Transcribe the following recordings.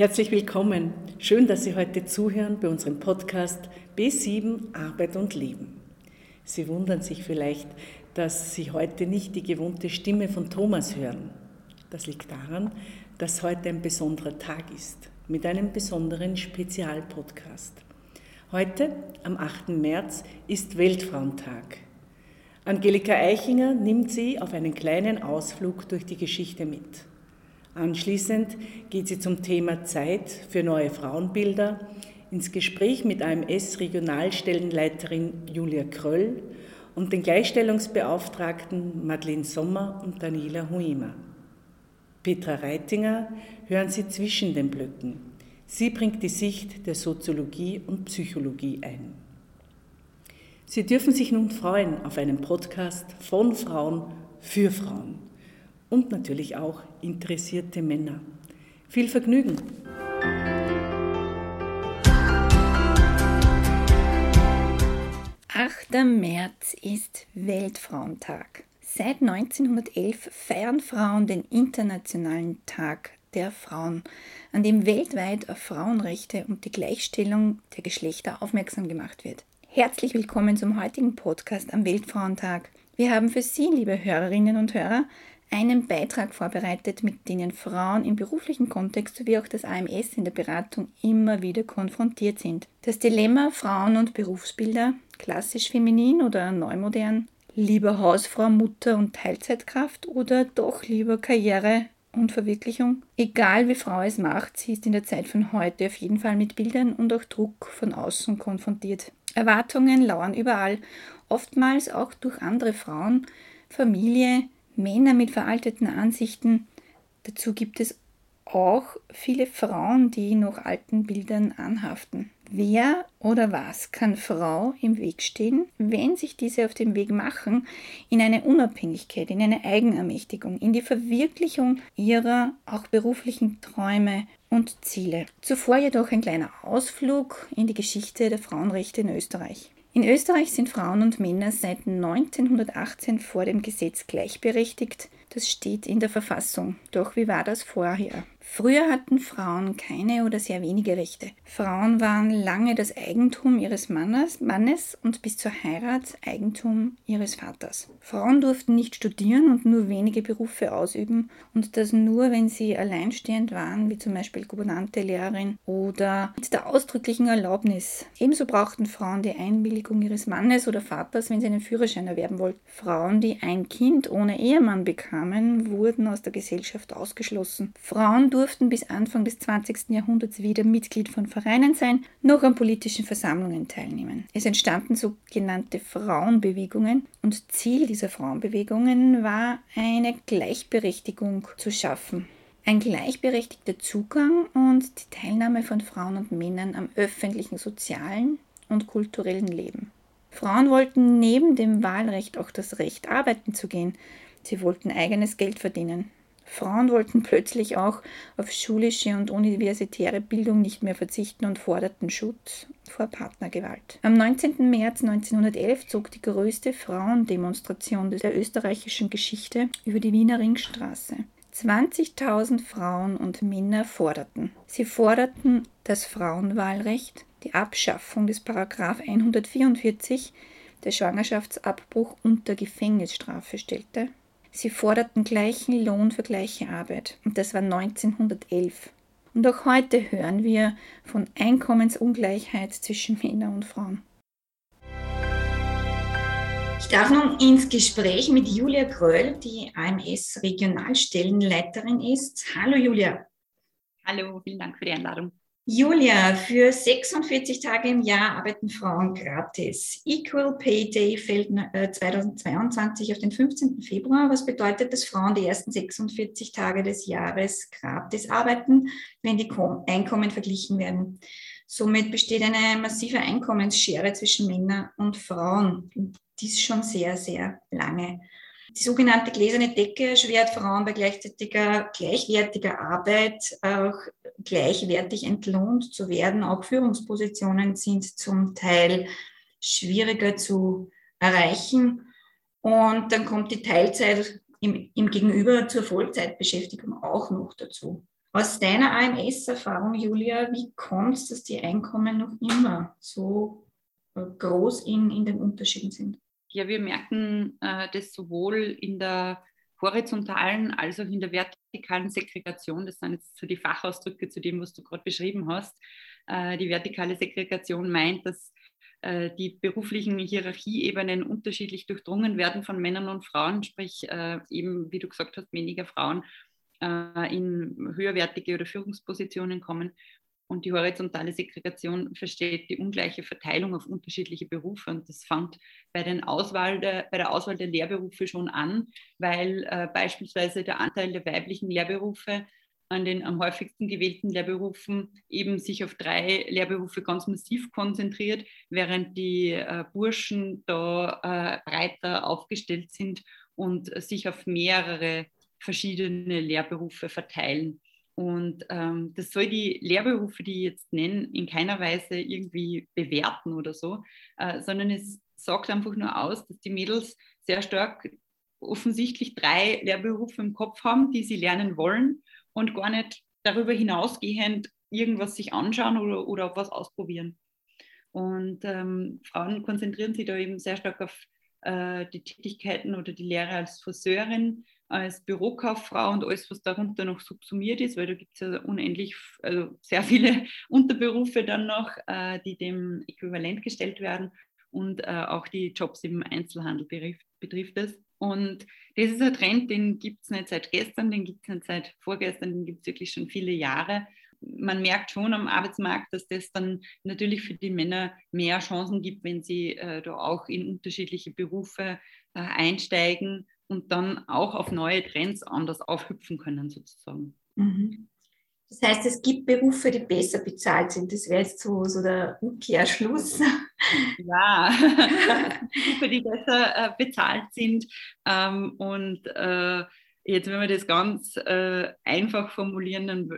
Herzlich willkommen. Schön, dass Sie heute zuhören bei unserem Podcast B7 Arbeit und Leben. Sie wundern sich vielleicht, dass Sie heute nicht die gewohnte Stimme von Thomas hören. Das liegt daran, dass heute ein besonderer Tag ist mit einem besonderen Spezialpodcast. Heute, am 8. März, ist Weltfrauentag. Angelika Eichinger nimmt Sie auf einen kleinen Ausflug durch die Geschichte mit. Anschließend geht sie zum Thema Zeit für neue Frauenbilder ins Gespräch mit AMS-Regionalstellenleiterin Julia Kröll und den Gleichstellungsbeauftragten Madeleine Sommer und Daniela Huima. Petra Reitinger hören Sie zwischen den Blöcken. Sie bringt die Sicht der Soziologie und Psychologie ein. Sie dürfen sich nun freuen auf einen Podcast von Frauen für Frauen und natürlich auch interessierte Männer. Viel Vergnügen! Achter März ist Weltfrauentag. Seit 1911 feiern Frauen den Internationalen Tag der Frauen, an dem weltweit auf Frauenrechte und die Gleichstellung der Geschlechter aufmerksam gemacht wird. Herzlich willkommen zum heutigen Podcast am Weltfrauentag. Wir haben für Sie, liebe Hörerinnen und Hörer, einen Beitrag vorbereitet, mit denen Frauen im beruflichen Kontext sowie auch das AMS in der Beratung immer wieder konfrontiert sind. Das Dilemma Frauen und Berufsbilder, klassisch feminin oder neumodern, lieber Hausfrau, Mutter und Teilzeitkraft oder doch lieber Karriere und Verwirklichung. Egal wie Frau es macht, sie ist in der Zeit von heute auf jeden Fall mit Bildern und auch Druck von außen konfrontiert. Erwartungen lauern überall, oftmals auch durch andere Frauen, Familie, Männer mit veralteten Ansichten. Dazu gibt es auch viele Frauen, die noch alten Bildern anhaften. Wer oder was kann Frau im Weg stehen, wenn sich diese auf den Weg machen in eine Unabhängigkeit, in eine Eigenermächtigung, in die Verwirklichung ihrer auch beruflichen Träume und Ziele? Zuvor jedoch ein kleiner Ausflug in die Geschichte der Frauenrechte in Österreich. In Österreich sind Frauen und Männer seit 1918 vor dem Gesetz gleichberechtigt. Das steht in der Verfassung. Doch wie war das vorher? Früher hatten Frauen keine oder sehr wenige Rechte. Frauen waren lange das Eigentum ihres Mannes, Mannes und bis zur Heirat Eigentum ihres Vaters. Frauen durften nicht studieren und nur wenige Berufe ausüben und das nur, wenn sie alleinstehend waren, wie zum Beispiel Gouvernante, Lehrerin oder mit der ausdrücklichen Erlaubnis. Ebenso brauchten Frauen die Einwilligung ihres Mannes oder Vaters, wenn sie einen Führerschein erwerben wollten. Frauen, die ein Kind ohne Ehemann bekamen, wurden aus der Gesellschaft ausgeschlossen. Frauen durften bis Anfang des 20. Jahrhunderts weder Mitglied von Vereinen sein, noch an politischen Versammlungen teilnehmen. Es entstanden sogenannte Frauenbewegungen und Ziel dieser Frauenbewegungen war, eine Gleichberechtigung zu schaffen. Ein gleichberechtigter Zugang und die Teilnahme von Frauen und Männern am öffentlichen, sozialen und kulturellen Leben. Frauen wollten neben dem Wahlrecht auch das Recht, arbeiten zu gehen. Sie wollten eigenes Geld verdienen. Frauen wollten plötzlich auch auf schulische und universitäre Bildung nicht mehr verzichten und forderten Schutz vor Partnergewalt. Am 19. März 1911 zog die größte Frauendemonstration der österreichischen Geschichte über die Wiener Ringstraße. 20.000 Frauen und Männer forderten. Sie forderten das Frauenwahlrecht, die Abschaffung des Paragraph 144, der Schwangerschaftsabbruch unter Gefängnisstrafe stellte, Sie forderten gleichen Lohn für gleiche Arbeit. Und das war 1911. Und auch heute hören wir von Einkommensungleichheit zwischen Männern und Frauen. Ich darf nun ins Gespräch mit Julia Kröll, die AMS Regionalstellenleiterin ist. Hallo Julia. Hallo, vielen Dank für die Einladung. Julia, für 46 Tage im Jahr arbeiten Frauen gratis. Equal Pay Day fällt 2022 äh, auf den 15. Februar. Was bedeutet, dass Frauen die ersten 46 Tage des Jahres gratis arbeiten, wenn die Einkommen verglichen werden? Somit besteht eine massive Einkommensschere zwischen Männern und Frauen. Dies schon sehr, sehr lange. Die sogenannte gläserne Decke erschwert Frauen bei gleichzeitiger, gleichwertiger Arbeit auch gleichwertig entlohnt zu werden. Auch Führungspositionen sind zum Teil schwieriger zu erreichen. Und dann kommt die Teilzeit im, im Gegenüber zur Vollzeitbeschäftigung auch noch dazu. Aus deiner AMS-Erfahrung, Julia, wie kommt es, dass die Einkommen noch immer so äh, groß in, in den Unterschieden sind? Ja, wir merken äh, das sowohl in der horizontalen als auch in der vertikalen Segregation. Das sind jetzt so die Fachausdrücke zu dem, was du gerade beschrieben hast. Äh, die vertikale Segregation meint, dass äh, die beruflichen Hierarchieebenen unterschiedlich durchdrungen werden von Männern und Frauen, sprich äh, eben, wie du gesagt hast, weniger Frauen äh, in höherwertige oder Führungspositionen kommen. Und die horizontale Segregation versteht die ungleiche Verteilung auf unterschiedliche Berufe. Und das fängt bei, der, bei der Auswahl der Lehrberufe schon an, weil äh, beispielsweise der Anteil der weiblichen Lehrberufe an den am häufigsten gewählten Lehrberufen eben sich auf drei Lehrberufe ganz massiv konzentriert, während die äh, Burschen da äh, breiter aufgestellt sind und sich auf mehrere verschiedene Lehrberufe verteilen. Und ähm, das soll die Lehrberufe, die ich jetzt nenne, in keiner Weise irgendwie bewerten oder so, äh, sondern es sagt einfach nur aus, dass die Mädels sehr stark offensichtlich drei Lehrberufe im Kopf haben, die sie lernen wollen und gar nicht darüber hinausgehend irgendwas sich anschauen oder, oder was ausprobieren. Und ähm, Frauen konzentrieren sich da eben sehr stark auf äh, die Tätigkeiten oder die Lehre als Friseurin, als Bürokauffrau und alles, was darunter noch subsumiert ist, weil da gibt es ja unendlich, also sehr viele Unterberufe dann noch, äh, die dem äquivalent gestellt werden und äh, auch die Jobs im Einzelhandel betrifft, betrifft es. Und das ist ein Trend, den gibt es nicht seit gestern, den gibt es nicht seit vorgestern, den gibt es wirklich schon viele Jahre. Man merkt schon am Arbeitsmarkt, dass das dann natürlich für die Männer mehr Chancen gibt, wenn sie äh, da auch in unterschiedliche Berufe äh, einsteigen und dann auch auf neue Trends anders aufhüpfen können, sozusagen. Mhm. Das heißt, es gibt Berufe, die besser bezahlt sind. Das wäre jetzt so, so der Umkehrschluss. Ja, Berufe, die besser äh, bezahlt sind. Ähm, und äh, jetzt, wenn wir das ganz äh, einfach formulieren, dann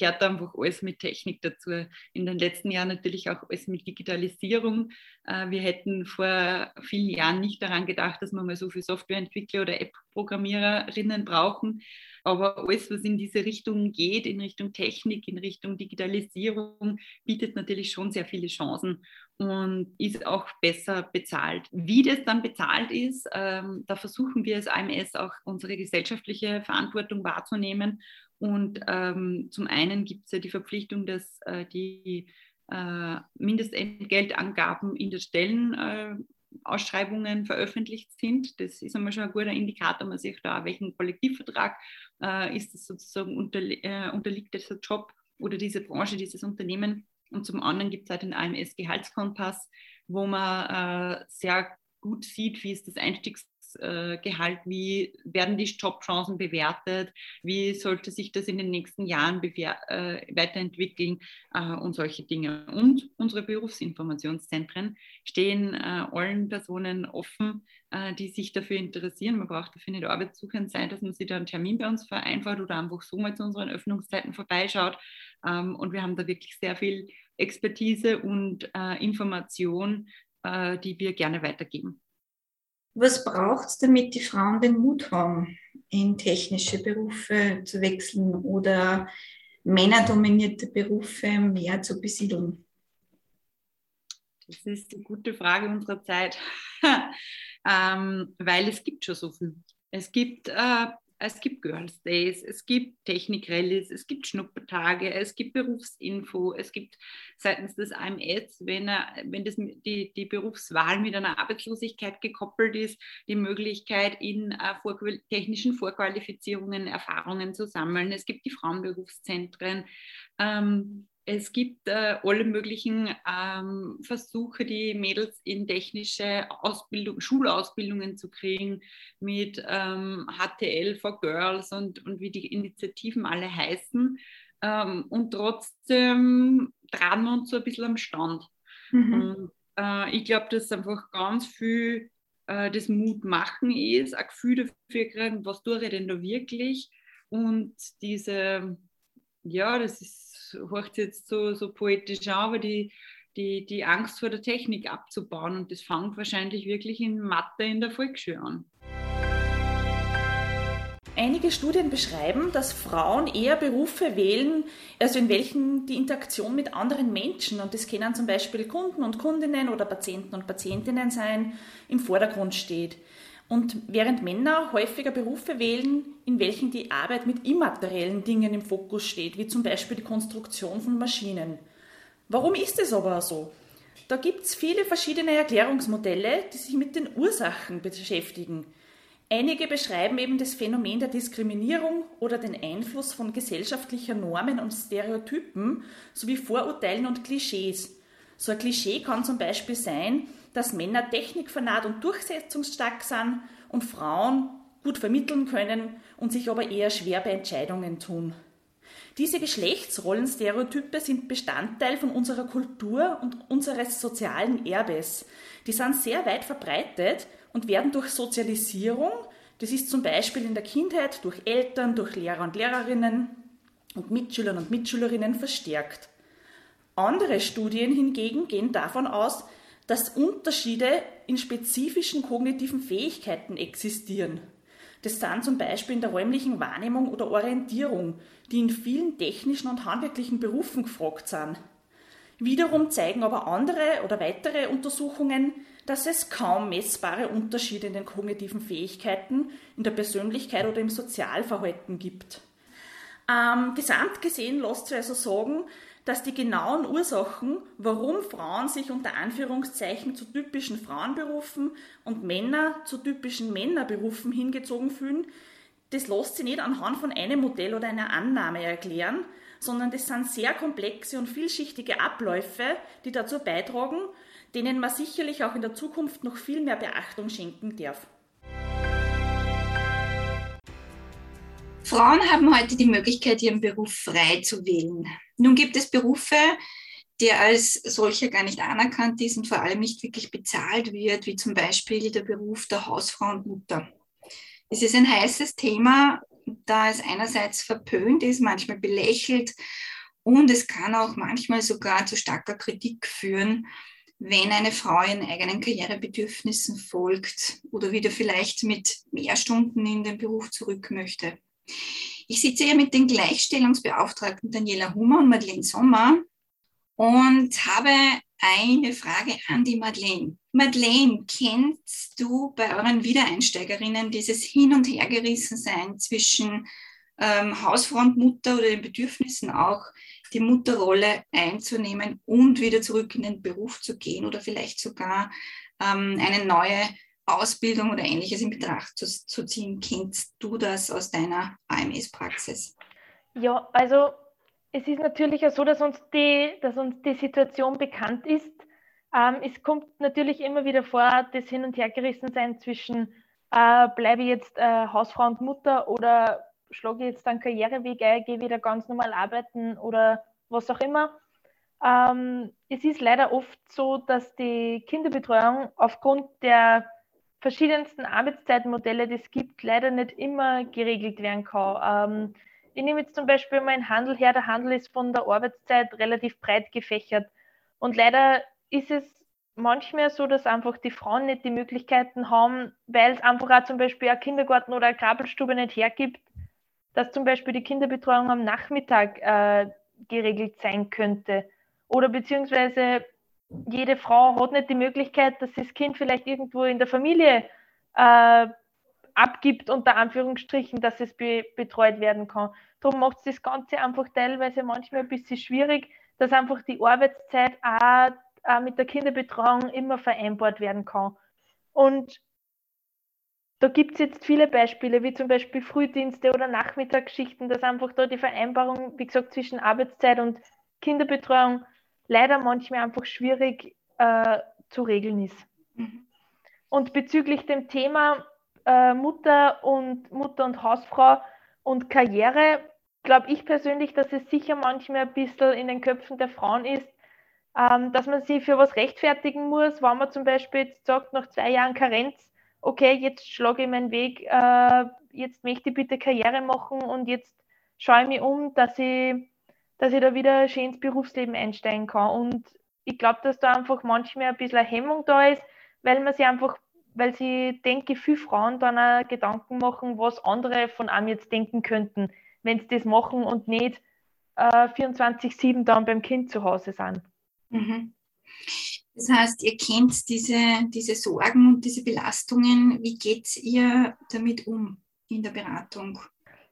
kehrt einfach alles mit Technik dazu. In den letzten Jahren natürlich auch alles mit Digitalisierung. Äh, wir hätten vor vielen Jahren nicht daran gedacht, dass wir mal so viele Softwareentwickler oder App-Programmiererinnen brauchen. Aber alles, was in diese Richtung geht, in Richtung Technik, in Richtung Digitalisierung, bietet natürlich schon sehr viele Chancen und ist auch besser bezahlt. Wie das dann bezahlt ist, ähm, da versuchen wir als AMS auch unsere gesellschaftliche Verantwortung wahrzunehmen. Und ähm, zum einen gibt es ja die Verpflichtung, dass äh, die äh, Mindestentgeltangaben in der Stellen äh, veröffentlicht sind. Das ist einmal schon ein guter Indikator. Man sieht da, welchen Kollektivvertrag äh, ist das sozusagen unterli äh, unterliegt dieser Job oder diese Branche, dieses Unternehmen. Und zum anderen gibt es halt den AMS Gehaltskompass, wo man äh, sehr gut sieht, wie ist das Einstiegs Gehalt, wie werden die Jobchancen bewertet, wie sollte sich das in den nächsten Jahren äh, weiterentwickeln äh, und solche Dinge. Und unsere Berufsinformationszentren stehen äh, allen Personen offen, äh, die sich dafür interessieren. Man braucht dafür nicht arbeitssuchend sein, dass man sich da einen Termin bei uns vereinbart oder einfach so mal zu unseren Öffnungszeiten vorbeischaut. Ähm, und wir haben da wirklich sehr viel Expertise und äh, Information, äh, die wir gerne weitergeben. Was braucht es, damit die Frauen den Mut haben, in technische Berufe zu wechseln oder männerdominierte Berufe mehr zu besiedeln? Das ist eine gute Frage unserer Zeit, ähm, weil es gibt schon so viel. Es gibt äh, es gibt Girls Days, es gibt Technikrallies, es gibt Schnuppertage, es gibt Berufsinfo, es gibt seitens des AMS, wenn, er, wenn das, die, die Berufswahl mit einer Arbeitslosigkeit gekoppelt ist, die Möglichkeit, in äh, vorqual technischen Vorqualifizierungen Erfahrungen zu sammeln. Es gibt die Frauenberufszentren. Ähm, es gibt äh, alle möglichen ähm, Versuche, die Mädels in technische Ausbildung, Schulausbildungen zu kriegen, mit ähm, HTL for Girls und, und wie die Initiativen alle heißen. Ähm, und trotzdem tragen wir uns so ein bisschen am Stand. Mhm. Und äh, ich glaube, dass einfach ganz viel äh, das Mut machen ist, ein Gefühl dafür kriegen, was tue ich denn da wirklich. Und diese, ja, das ist hört jetzt so, so poetisch an, aber die, die, die Angst vor der Technik abzubauen. Und das fängt wahrscheinlich wirklich in Mathe in der Volksschule an. Einige Studien beschreiben, dass Frauen eher Berufe wählen, also in welchen die Interaktion mit anderen Menschen, und das können zum Beispiel Kunden und Kundinnen oder Patienten und Patientinnen sein, im Vordergrund steht. Und während Männer häufiger Berufe wählen, in welchen die Arbeit mit immateriellen Dingen im Fokus steht, wie zum Beispiel die Konstruktion von Maschinen. Warum ist es aber so? Da gibt es viele verschiedene Erklärungsmodelle, die sich mit den Ursachen beschäftigen. Einige beschreiben eben das Phänomen der Diskriminierung oder den Einfluss von gesellschaftlicher Normen und Stereotypen sowie Vorurteilen und Klischees. So ein Klischee kann zum Beispiel sein, dass Männer technikfanat und durchsetzungsstark sind und Frauen gut vermitteln können und sich aber eher schwer bei Entscheidungen tun. Diese Geschlechtsrollenstereotype sind Bestandteil von unserer Kultur und unseres sozialen Erbes. Die sind sehr weit verbreitet und werden durch Sozialisierung, das ist zum Beispiel in der Kindheit durch Eltern, durch Lehrer und Lehrerinnen und Mitschülern und Mitschülerinnen verstärkt. Andere Studien hingegen gehen davon aus, dass Unterschiede in spezifischen kognitiven Fähigkeiten existieren. Das sind zum Beispiel in der räumlichen Wahrnehmung oder Orientierung, die in vielen technischen und handwerklichen Berufen gefragt sind. Wiederum zeigen aber andere oder weitere Untersuchungen, dass es kaum messbare Unterschiede in den kognitiven Fähigkeiten, in der Persönlichkeit oder im Sozialverhalten gibt. Ähm, gesamt gesehen lässt sich also sagen, dass die genauen Ursachen, warum Frauen sich unter Anführungszeichen zu typischen Frauenberufen und Männer zu typischen Männerberufen hingezogen fühlen, das lässt sich nicht anhand von einem Modell oder einer Annahme erklären, sondern das sind sehr komplexe und vielschichtige Abläufe, die dazu beitragen, denen man sicherlich auch in der Zukunft noch viel mehr Beachtung schenken darf. Frauen haben heute die Möglichkeit, ihren Beruf frei zu wählen. Nun gibt es Berufe, der als solcher gar nicht anerkannt ist und vor allem nicht wirklich bezahlt wird, wie zum Beispiel der Beruf der Hausfrau und Mutter. Es ist ein heißes Thema, da es einerseits verpönt ist, manchmal belächelt und es kann auch manchmal sogar zu starker Kritik führen, wenn eine Frau ihren eigenen Karrierebedürfnissen folgt oder wieder vielleicht mit mehr Stunden in den Beruf zurück möchte. Ich sitze hier mit den Gleichstellungsbeauftragten Daniela Hummer und Madeleine Sommer und habe eine Frage an die Madeleine. Madeleine, kennst du bei euren Wiedereinsteigerinnen dieses Hin- und Hergerissensein zwischen ähm, Hausfrau und Mutter oder den Bedürfnissen auch, die Mutterrolle einzunehmen und wieder zurück in den Beruf zu gehen oder vielleicht sogar ähm, eine neue Ausbildung oder ähnliches in Betracht zu, zu ziehen. Kennst du das aus deiner AMS-Praxis? Ja, also es ist natürlich auch so, dass uns die, dass uns die Situation bekannt ist. Ähm, es kommt natürlich immer wieder vor, das Hin- und Hergerissensein zwischen äh, bleibe ich jetzt äh, Hausfrau und Mutter oder schlage ich jetzt einen Karriereweg ein, gehe wieder ganz normal arbeiten oder was auch immer. Ähm, es ist leider oft so, dass die Kinderbetreuung aufgrund der verschiedensten Arbeitszeitmodelle, die es gibt, leider nicht immer geregelt werden kann. Ähm, ich nehme jetzt zum Beispiel mal einen Handel her. Der Handel ist von der Arbeitszeit relativ breit gefächert. Und leider ist es manchmal so, dass einfach die Frauen nicht die Möglichkeiten haben, weil es einfach auch zum Beispiel ein Kindergarten oder eine Krabbelstube nicht hergibt, dass zum Beispiel die Kinderbetreuung am Nachmittag äh, geregelt sein könnte. Oder beziehungsweise jede Frau hat nicht die Möglichkeit, dass das Kind vielleicht irgendwo in der Familie äh, abgibt, unter Anführungsstrichen, dass es be betreut werden kann. Darum macht es das Ganze einfach teilweise manchmal ein bisschen schwierig, dass einfach die Arbeitszeit auch, auch mit der Kinderbetreuung immer vereinbart werden kann. Und da gibt es jetzt viele Beispiele, wie zum Beispiel Frühdienste oder Nachmittagsschichten, dass einfach da die Vereinbarung, wie gesagt, zwischen Arbeitszeit und Kinderbetreuung leider manchmal einfach schwierig äh, zu regeln ist. Mhm. Und bezüglich dem Thema äh, Mutter und Mutter und Hausfrau und Karriere, glaube ich persönlich, dass es sicher manchmal ein bisschen in den Köpfen der Frauen ist, ähm, dass man sie für was rechtfertigen muss, wenn man zum Beispiel jetzt sagt, nach zwei Jahren Karenz, okay, jetzt schlage ich meinen Weg, äh, jetzt möchte ich bitte Karriere machen und jetzt schaue ich mich um, dass ich dass ich da wieder schön ins Berufsleben einsteigen kann. Und ich glaube, dass da einfach manchmal ein bisschen eine Hemmung da ist, weil man sich einfach weil sie, denke viele Frauen dann auch Gedanken machen, was andere von einem jetzt denken könnten, wenn sie das machen und nicht äh, 24-7 dann beim Kind zu Hause sind. Mhm. Das heißt, ihr kennt diese, diese Sorgen und diese Belastungen. Wie geht ihr damit um in der Beratung?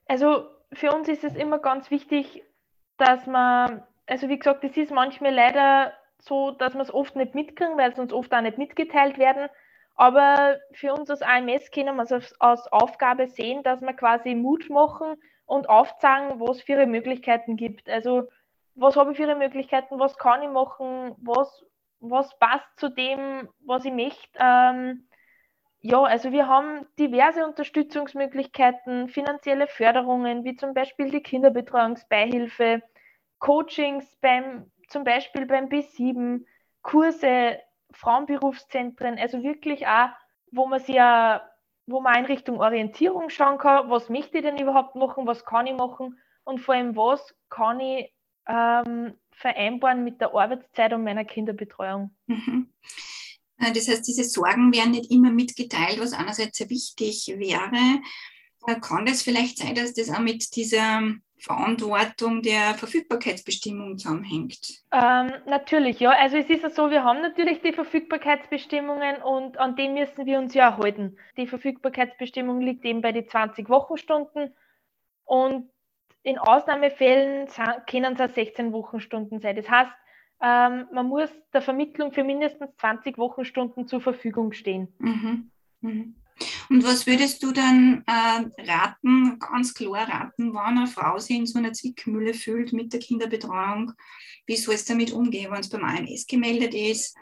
Also für uns ist es immer ganz wichtig, dass man, also wie gesagt, es ist manchmal leider so, dass wir es oft nicht mitkriegen, weil es uns oft auch nicht mitgeteilt werden. Aber für uns als AMS können wir es als, als Aufgabe sehen, dass wir quasi Mut machen und aufzeigen, was für Möglichkeiten gibt. Also was habe ich für Möglichkeiten, was kann ich machen, was, was passt zu dem, was ich möchte. Ähm, ja, also wir haben diverse Unterstützungsmöglichkeiten, finanzielle Förderungen, wie zum Beispiel die Kinderbetreuungsbeihilfe, Coachings beim, zum Beispiel beim B7, Kurse, Frauenberufszentren, also wirklich auch, wo man sich ja, wo man in Richtung Orientierung schauen kann, was möchte ich denn überhaupt machen, was kann ich machen und vor allem, was kann ich ähm, vereinbaren mit der Arbeitszeit und meiner Kinderbetreuung. Mhm. Äh, das heißt, diese Sorgen werden nicht immer mitgeteilt, was einerseits sehr wichtig wäre. Äh, kann das vielleicht sein, dass das auch mit dieser Verantwortung der Verfügbarkeitsbestimmung zusammenhängt? Ähm, natürlich, ja. Also es ist ja so, wir haben natürlich die Verfügbarkeitsbestimmungen und an die müssen wir uns ja halten. Die Verfügbarkeitsbestimmung liegt eben bei den 20 Wochenstunden und in Ausnahmefällen können es auch 16 Wochenstunden sein. Das heißt, ähm, man muss der Vermittlung für mindestens 20 Wochenstunden zur Verfügung stehen. Mhm. Mhm. Und was würdest du dann äh, raten, ganz klar raten, wenn eine Frau sich in so einer Zwickmühle fühlt mit der Kinderbetreuung? Wie soll es damit umgehen, wenn es beim AMS gemeldet ist?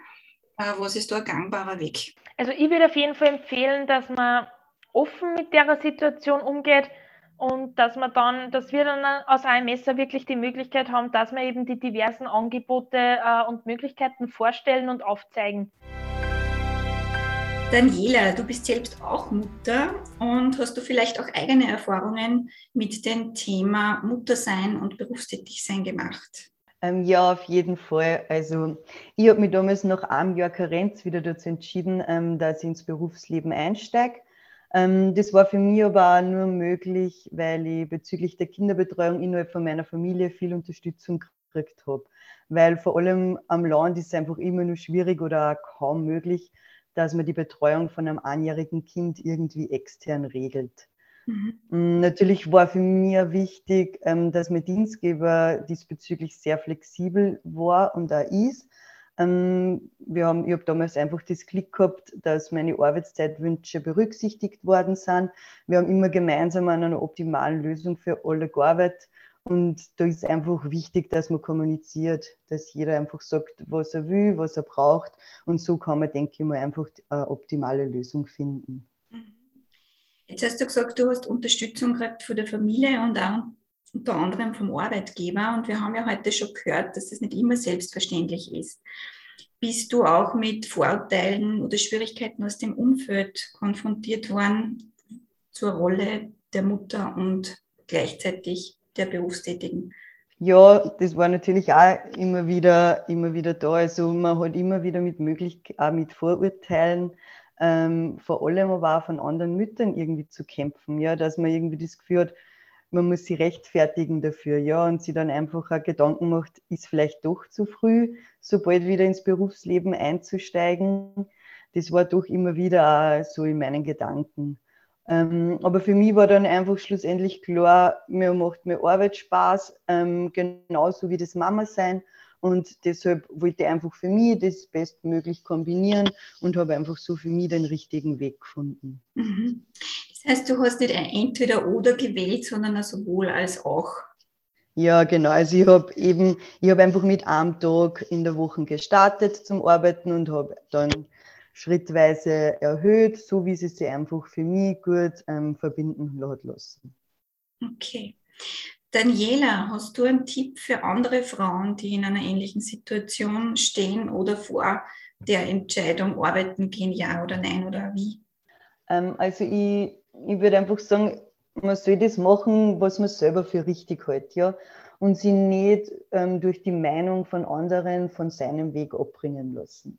Äh, was ist da ein gangbarer Weg? Also ich würde auf jeden Fall empfehlen, dass man offen mit der Situation umgeht und dass man dann, dass wir dann aus AMS wirklich die Möglichkeit haben, dass wir eben die diversen Angebote äh, und Möglichkeiten vorstellen und aufzeigen. Daniela, du bist selbst auch Mutter und hast du vielleicht auch eigene Erfahrungen mit dem Thema Muttersein und Berufstätigsein gemacht? Ähm, ja, auf jeden Fall. Also ich habe mich damals nach einem Jahr Karenz wieder dazu entschieden, ähm, dass ich ins Berufsleben einsteige. Ähm, das war für mich aber nur möglich, weil ich bezüglich der Kinderbetreuung innerhalb von meiner Familie viel Unterstützung gekriegt habe. Weil vor allem am Land ist es einfach immer nur schwierig oder kaum möglich, dass man die Betreuung von einem einjährigen Kind irgendwie extern regelt. Mhm. Mm, natürlich war für mich wichtig, ähm, dass mein Dienstgeber diesbezüglich sehr flexibel war und auch ist. Ähm, wir haben, ich habe damals einfach das Glück gehabt, dass meine Arbeitszeitwünsche berücksichtigt worden sind. Wir haben immer gemeinsam an einer optimalen Lösung für alle gearbeitet und da ist einfach wichtig, dass man kommuniziert, dass jeder einfach sagt, was er will, was er braucht. Und so kann man, denke ich mal, einfach eine optimale Lösung finden. Jetzt hast du gesagt, du hast Unterstützung gekriegt von der Familie und auch unter anderem vom Arbeitgeber. Und wir haben ja heute schon gehört, dass das nicht immer selbstverständlich ist. Bist du auch mit Vorurteilen oder Schwierigkeiten aus dem Umfeld konfrontiert worden zur Rolle der Mutter und gleichzeitig der Berufstätigen? Ja, das war natürlich auch immer wieder, immer wieder da. Also man hat immer wieder mit Möglichkeiten, auch mit Vorurteilen, ähm, vor allem aber auch von anderen Müttern irgendwie zu kämpfen, ja, dass man irgendwie das Gefühl hat, man muss sich rechtfertigen dafür, ja, und sie dann einfach auch Gedanken macht, ist vielleicht doch zu früh, sobald wieder ins Berufsleben einzusteigen. Das war doch immer wieder so in meinen Gedanken. Ähm, aber für mich war dann einfach schlussendlich klar, mir macht mir Arbeit Spaß, ähm, genauso wie das Mama sein. Und deshalb wollte ich einfach für mich das bestmöglich kombinieren und habe einfach so für mich den richtigen Weg gefunden. Mhm. Das heißt, du hast nicht ein Entweder-Oder gewählt, sondern ein sowohl als auch. Ja, genau. Also ich habe eben, ich habe einfach mit einem Tag in der Woche gestartet zum Arbeiten und habe dann schrittweise erhöht, so wie sie sich einfach für mich gut ähm, verbinden hat lassen. Okay. Daniela, hast du einen Tipp für andere Frauen, die in einer ähnlichen Situation stehen oder vor der Entscheidung arbeiten gehen, ja oder nein oder wie? Ähm, also ich, ich würde einfach sagen, man soll das machen, was man selber für richtig hält, ja, und sie nicht ähm, durch die Meinung von anderen von seinem Weg abbringen lassen.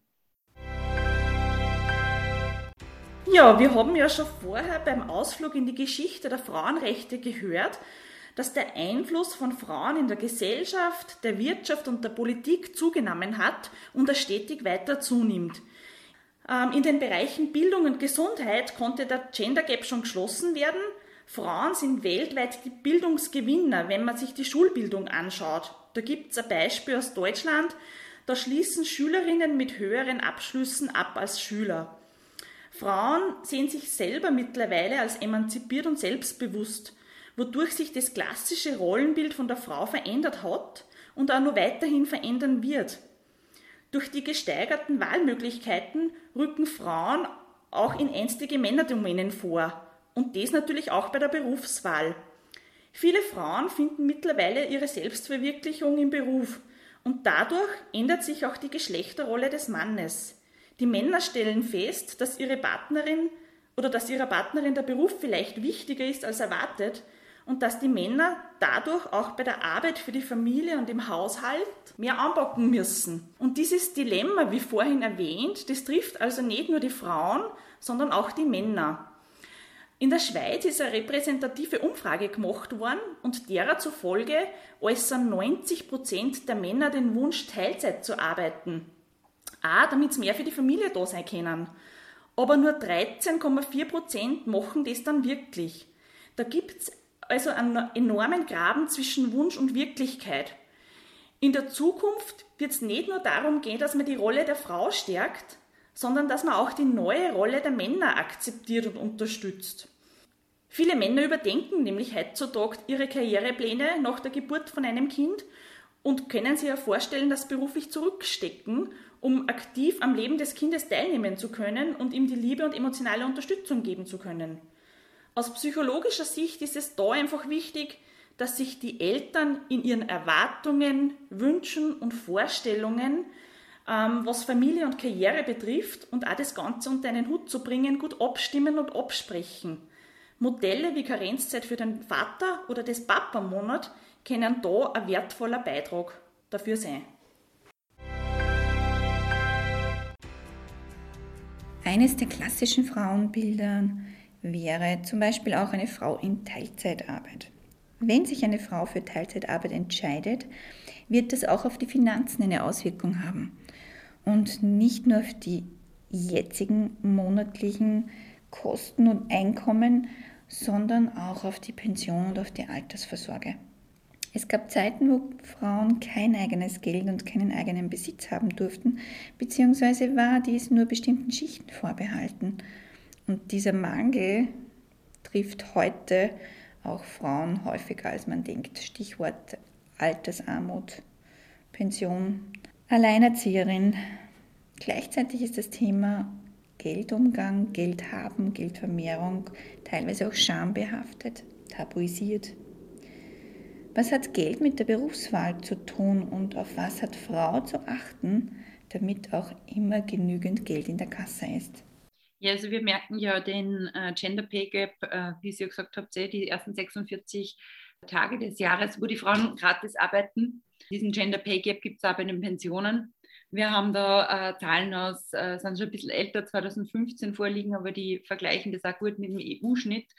Ja, wir haben ja schon vorher beim Ausflug in die Geschichte der Frauenrechte gehört, dass der Einfluss von Frauen in der Gesellschaft, der Wirtschaft und der Politik zugenommen hat und er stetig weiter zunimmt. Ähm, in den Bereichen Bildung und Gesundheit konnte der Gender Gap schon geschlossen werden. Frauen sind weltweit die Bildungsgewinner, wenn man sich die Schulbildung anschaut. Da gibt es ein Beispiel aus Deutschland. Da schließen Schülerinnen mit höheren Abschlüssen ab als Schüler. Frauen sehen sich selber mittlerweile als emanzipiert und selbstbewusst, wodurch sich das klassische Rollenbild von der Frau verändert hat und auch noch weiterhin verändern wird. Durch die gesteigerten Wahlmöglichkeiten rücken Frauen auch in einstige Männerdomänen vor und das natürlich auch bei der Berufswahl. Viele Frauen finden mittlerweile ihre Selbstverwirklichung im Beruf und dadurch ändert sich auch die Geschlechterrolle des Mannes. Die Männer stellen fest, dass ihre Partnerin oder dass ihrer Partnerin der Beruf vielleicht wichtiger ist als erwartet und dass die Männer dadurch auch bei der Arbeit für die Familie und im Haushalt mehr anpacken müssen. Und dieses Dilemma, wie vorhin erwähnt, das trifft also nicht nur die Frauen, sondern auch die Männer. In der Schweiz ist eine repräsentative Umfrage gemacht worden und derer zufolge äußern 90 Prozent der Männer den Wunsch, Teilzeit zu arbeiten. Auch damit sie mehr für die Familie da sein können. Aber nur 13,4 Prozent machen das dann wirklich. Da gibt es also einen enormen Graben zwischen Wunsch und Wirklichkeit. In der Zukunft wird es nicht nur darum gehen, dass man die Rolle der Frau stärkt, sondern dass man auch die neue Rolle der Männer akzeptiert und unterstützt. Viele Männer überdenken nämlich heutzutage ihre Karrierepläne nach der Geburt von einem Kind und können sich ja vorstellen, das beruflich zurückstecken, um aktiv am Leben des Kindes teilnehmen zu können und ihm die Liebe und emotionale Unterstützung geben zu können. Aus psychologischer Sicht ist es da einfach wichtig, dass sich die Eltern in ihren Erwartungen, Wünschen und Vorstellungen, ähm, was Familie und Karriere betrifft und auch das Ganze unter einen Hut zu bringen, gut abstimmen und absprechen. Modelle wie Karenzzeit für den Vater oder das Papa-Monat können da ein wertvoller Beitrag dafür sein. Eines der klassischen Frauenbilder wäre zum Beispiel auch eine Frau in Teilzeitarbeit. Wenn sich eine Frau für Teilzeitarbeit entscheidet, wird das auch auf die Finanzen eine Auswirkung haben. Und nicht nur auf die jetzigen monatlichen Kosten und Einkommen, sondern auch auf die Pension und auf die Altersvorsorge. Es gab Zeiten, wo Frauen kein eigenes Geld und keinen eigenen Besitz haben durften, beziehungsweise war dies nur bestimmten Schichten vorbehalten. Und dieser Mangel trifft heute auch Frauen häufiger, als man denkt. Stichwort Altersarmut, Pension, Alleinerzieherin. Gleichzeitig ist das Thema Geldumgang, Geldhaben, Geldvermehrung teilweise auch schambehaftet, tabuisiert. Was hat Geld mit der Berufswahl zu tun und auf was hat Frau zu achten, damit auch immer genügend Geld in der Kasse ist? Ja, also wir merken ja den äh, Gender Pay Gap, äh, wie Sie ja gesagt habt, eh, die ersten 46 Tage des Jahres, wo die Frauen gratis arbeiten. Diesen Gender Pay Gap gibt es auch bei den Pensionen. Wir haben da äh, Zahlen aus, äh, sind schon ein bisschen älter, 2015 vorliegen, aber die vergleichen das auch gut mit dem EU-Schnitt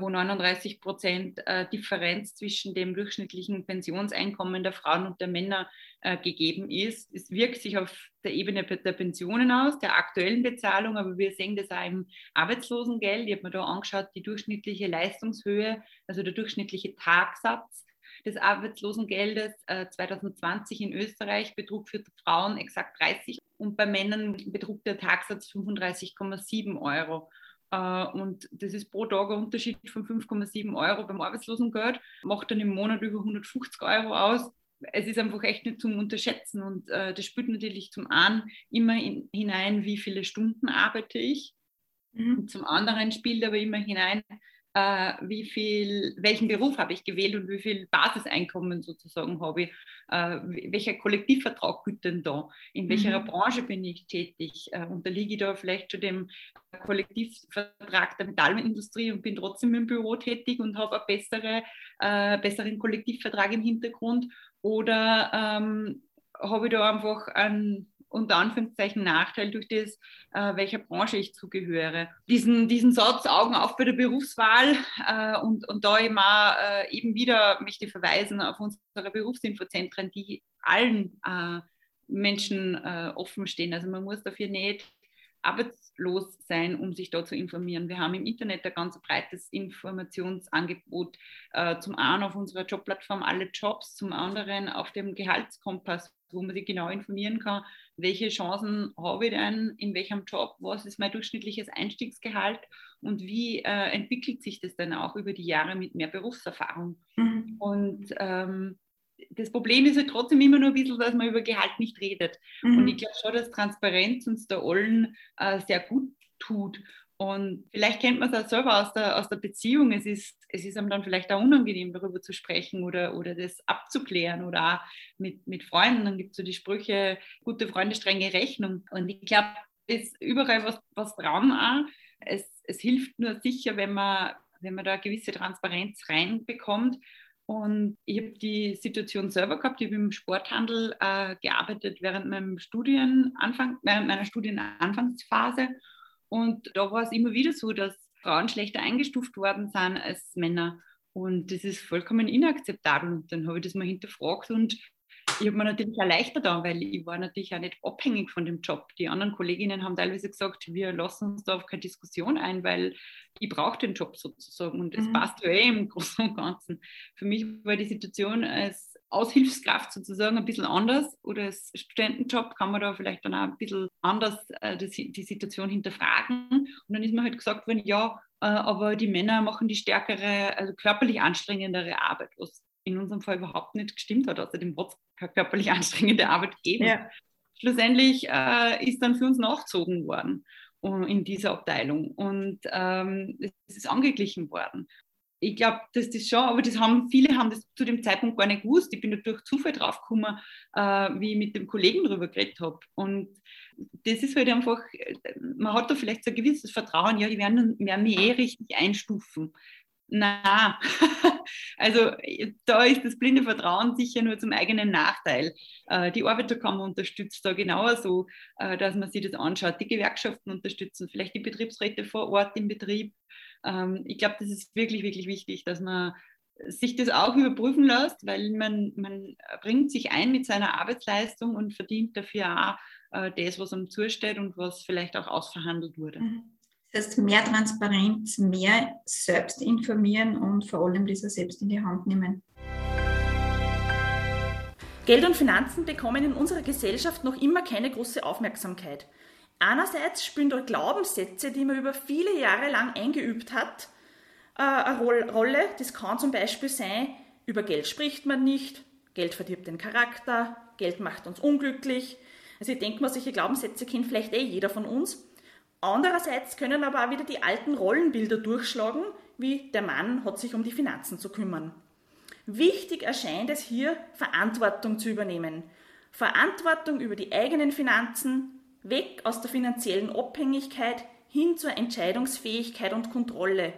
wo 39 Prozent äh, Differenz zwischen dem durchschnittlichen Pensionseinkommen der Frauen und der Männer äh, gegeben ist. Es wirkt sich auf der Ebene der Pensionen aus, der aktuellen Bezahlung, aber wir sehen das auch im Arbeitslosengeld. Ich habe mir da angeschaut, die durchschnittliche Leistungshöhe, also der durchschnittliche Tagsatz des Arbeitslosengeldes 2020 in Österreich betrug für Frauen exakt 30 und bei Männern betrug der Tagsatz 35,7 Euro. Äh, und das ist pro Tag ein Unterschied von 5,7 Euro beim Arbeitslosengeld, macht dann im Monat über 150 Euro aus. Es ist einfach echt nicht zum Unterschätzen und äh, das spielt natürlich zum einen immer in, hinein, wie viele Stunden arbeite ich. Mhm. Und zum anderen spielt aber immer hinein, äh, wie viel, welchen Beruf habe ich gewählt und wie viel Basiseinkommen sozusagen habe ich, äh, welcher Kollektivvertrag gilt denn da, in welcher mhm. Branche bin ich tätig, äh, unterliege ich da vielleicht schon dem Kollektivvertrag der Metallindustrie und bin trotzdem im Büro tätig und habe einen bessere, äh, besseren Kollektivvertrag im Hintergrund? Oder ähm, habe ich da einfach einen unter Anführungszeichen Nachteil durch das, äh, welcher Branche ich zugehöre. Diesen, diesen Satz Augen auf bei der Berufswahl äh, und, und da auch, äh, eben wieder möchte ich verweisen auf unsere Berufsinfozentren, die allen äh, Menschen äh, offen stehen. Also man muss dafür nicht arbeitslos sein, um sich da zu informieren. Wir haben im Internet ein ganz breites Informationsangebot. Äh, zum einen auf unserer Jobplattform alle Jobs, zum anderen auf dem Gehaltskompass, wo man sich genau informieren kann, welche Chancen habe ich denn in welchem Job, was ist mein durchschnittliches Einstiegsgehalt und wie äh, entwickelt sich das dann auch über die Jahre mit mehr Berufserfahrung. Mhm. Und ähm, das Problem ist halt trotzdem immer nur ein bisschen, dass man über Gehalt nicht redet. Mhm. Und ich glaube schon, dass Transparenz uns da allen äh, sehr gut tut. Und vielleicht kennt man es auch selber aus der, aus der Beziehung. Es ist, es ist einem dann vielleicht auch unangenehm, darüber zu sprechen oder, oder das abzuklären oder auch mit, mit Freunden. Dann gibt es so die Sprüche, gute Freunde, strenge Rechnung. Und ich glaube, es ist überall was, was dran auch. Es, es hilft nur sicher, wenn man, wenn man da eine gewisse Transparenz reinbekommt und ich habe die Situation selber gehabt, ich habe im Sporthandel äh, gearbeitet während meinem Studienanfang, während meiner Studienanfangsphase. Und da war es immer wieder so, dass Frauen schlechter eingestuft worden sind als Männer. Und das ist vollkommen inakzeptabel. Und dann habe ich das mal hinterfragt und ich habe mir natürlich auch leichter da, weil ich war natürlich auch nicht abhängig von dem Job. Die anderen Kolleginnen haben teilweise gesagt, wir lassen uns da auf keine Diskussion ein, weil ich brauche den Job sozusagen und es mhm. passt ja eh im Großen und Ganzen. Für mich war die Situation als Aushilfskraft sozusagen ein bisschen anders oder als Studentenjob kann man da vielleicht dann auch ein bisschen anders äh, die, die Situation hinterfragen. Und dann ist mir halt gesagt worden, ja, äh, aber die Männer machen die stärkere, also körperlich anstrengendere Arbeit, was in unserem Fall überhaupt nicht gestimmt hat. Außerdem hat es körperlich anstrengende Arbeit gegeben. Ja. Schlussendlich äh, ist dann für uns nachgezogen worden in dieser Abteilung und ähm, es ist angeglichen worden. Ich glaube, dass das schon, aber das haben viele haben das zu dem Zeitpunkt gar nicht gewusst. Ich bin durch Zufall draufgekommen, äh, wie ich mit dem Kollegen darüber geredet habe. Und das ist halt einfach, man hat da vielleicht so ein gewisses Vertrauen, ja, die werden, werden mich eh richtig einstufen. Na, also da ist das blinde Vertrauen sicher nur zum eigenen Nachteil. Äh, die Arbeiterkammer unterstützt da genauso, äh, dass man sich das anschaut. Die Gewerkschaften unterstützen, vielleicht die Betriebsräte vor Ort im Betrieb. Ähm, ich glaube, das ist wirklich, wirklich wichtig, dass man sich das auch überprüfen lässt, weil man, man bringt sich ein mit seiner Arbeitsleistung und verdient dafür auch äh, das, was einem zusteht und was vielleicht auch ausverhandelt wurde. Mhm. Das heißt, mehr Transparenz, mehr selbst informieren und vor allem dieser selbst in die Hand nehmen. Geld und Finanzen bekommen in unserer Gesellschaft noch immer keine große Aufmerksamkeit. Einerseits spielen dort Glaubenssätze, die man über viele Jahre lang eingeübt hat, äh, eine Rolle. Das kann zum Beispiel sein, über Geld spricht man nicht, Geld verdirbt den Charakter, Geld macht uns unglücklich. Also ich denke mal, solche Glaubenssätze kennt vielleicht eh jeder von uns. Andererseits können aber auch wieder die alten Rollenbilder durchschlagen, wie der Mann hat sich um die Finanzen zu kümmern. Wichtig erscheint es hier, Verantwortung zu übernehmen. Verantwortung über die eigenen Finanzen, weg aus der finanziellen Abhängigkeit hin zur Entscheidungsfähigkeit und Kontrolle.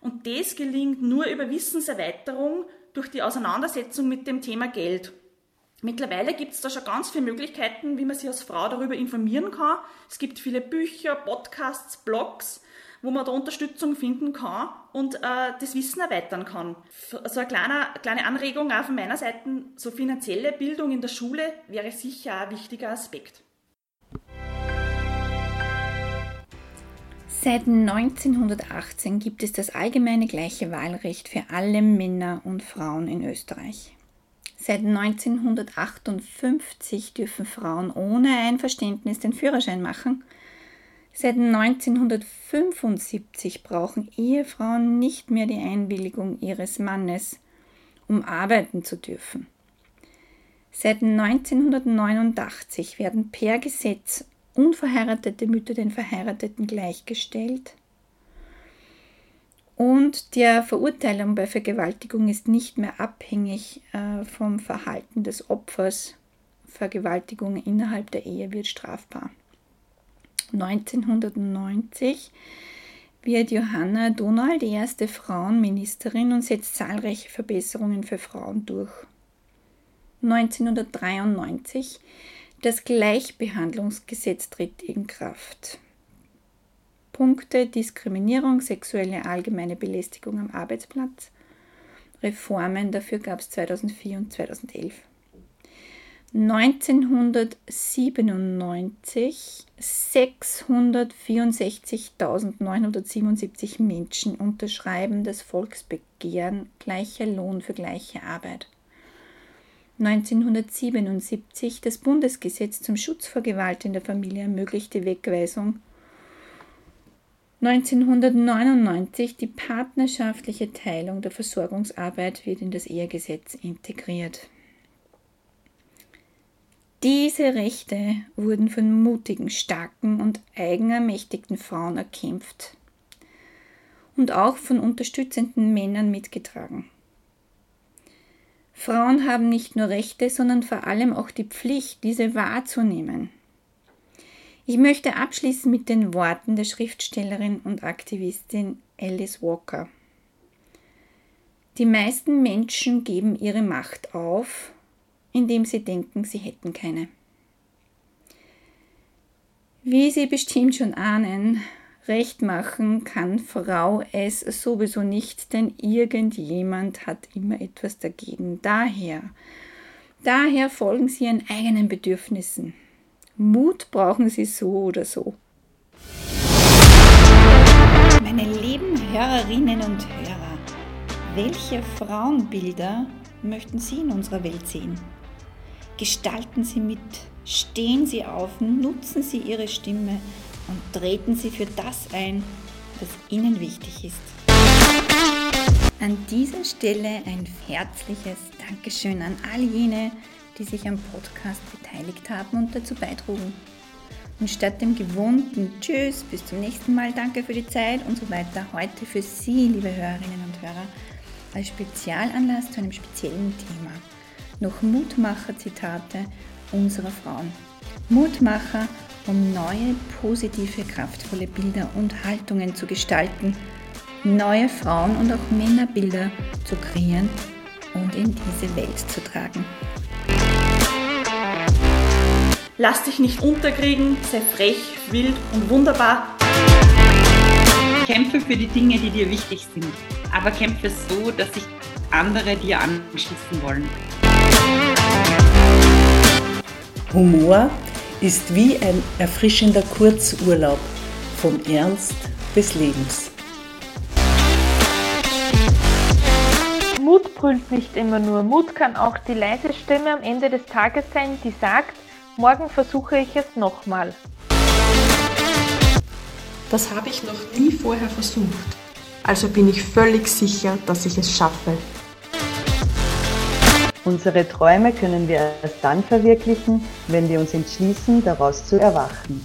Und das gelingt nur über Wissenserweiterung durch die Auseinandersetzung mit dem Thema Geld. Mittlerweile gibt es da schon ganz viele Möglichkeiten, wie man sich als Frau darüber informieren kann. Es gibt viele Bücher, Podcasts, Blogs, wo man da Unterstützung finden kann und äh, das Wissen erweitern kann. So eine kleine, kleine Anregung auch von meiner Seite, so finanzielle Bildung in der Schule wäre sicher ein wichtiger Aspekt. Seit 1918 gibt es das allgemeine gleiche Wahlrecht für alle Männer und Frauen in Österreich. Seit 1958 dürfen Frauen ohne Einverständnis den Führerschein machen. Seit 1975 brauchen Ehefrauen nicht mehr die Einwilligung ihres Mannes, um arbeiten zu dürfen. Seit 1989 werden per Gesetz unverheiratete Mütter den Verheirateten gleichgestellt. Und der Verurteilung bei Vergewaltigung ist nicht mehr abhängig äh, vom Verhalten des Opfers. Vergewaltigung innerhalb der Ehe wird strafbar. 1990 wird Johanna Donald die erste Frauenministerin und setzt zahlreiche Verbesserungen für Frauen durch. 1993 Das Gleichbehandlungsgesetz tritt in Kraft. Punkte Diskriminierung, sexuelle allgemeine Belästigung am Arbeitsplatz. Reformen dafür gab es 2004 und 2011. 1997 664.977 Menschen unterschreiben das Volksbegehren gleicher Lohn für gleiche Arbeit. 1977 das Bundesgesetz zum Schutz vor Gewalt in der Familie ermöglichte Wegweisung 1999 die partnerschaftliche Teilung der Versorgungsarbeit wird in das Ehegesetz integriert. Diese Rechte wurden von mutigen, starken und eigenermächtigten Frauen erkämpft und auch von unterstützenden Männern mitgetragen. Frauen haben nicht nur Rechte, sondern vor allem auch die Pflicht, diese wahrzunehmen. Ich möchte abschließen mit den Worten der Schriftstellerin und Aktivistin Alice Walker. Die meisten Menschen geben ihre Macht auf, indem sie denken, sie hätten keine. Wie Sie bestimmt schon ahnen, recht machen kann Frau es sowieso nicht, denn irgendjemand hat immer etwas dagegen. Daher, daher folgen Sie Ihren eigenen Bedürfnissen. Mut brauchen Sie so oder so. Meine lieben Hörerinnen und Hörer, welche Frauenbilder möchten Sie in unserer Welt sehen? Gestalten Sie mit, stehen Sie auf, nutzen Sie Ihre Stimme und treten Sie für das ein, was Ihnen wichtig ist. An dieser Stelle ein herzliches Dankeschön an all jene, die sich am Podcast beteiligt haben und dazu beitrugen. Und statt dem gewohnten Tschüss, bis zum nächsten Mal, danke für die Zeit und so weiter, heute für Sie, liebe Hörerinnen und Hörer, als Spezialanlass zu einem speziellen Thema. Noch Mutmacher-Zitate unserer Frauen. Mutmacher, um neue, positive, kraftvolle Bilder und Haltungen zu gestalten, neue Frauen- und auch Männerbilder zu kreieren und in diese Welt zu tragen. Lass dich nicht unterkriegen, sei frech, wild und wunderbar. Kämpfe für die Dinge, die dir wichtig sind, aber kämpfe so, dass sich andere dir anschließen wollen. Humor ist wie ein erfrischender Kurzurlaub vom Ernst des Lebens. Brüllt nicht immer nur. Mut kann auch die leise Stimme am Ende des Tages sein, die sagt, Morgen versuche ich es nochmal. Das habe ich noch nie vorher versucht. Also bin ich völlig sicher, dass ich es schaffe. Unsere Träume können wir erst dann verwirklichen, wenn wir uns entschließen, daraus zu erwachen.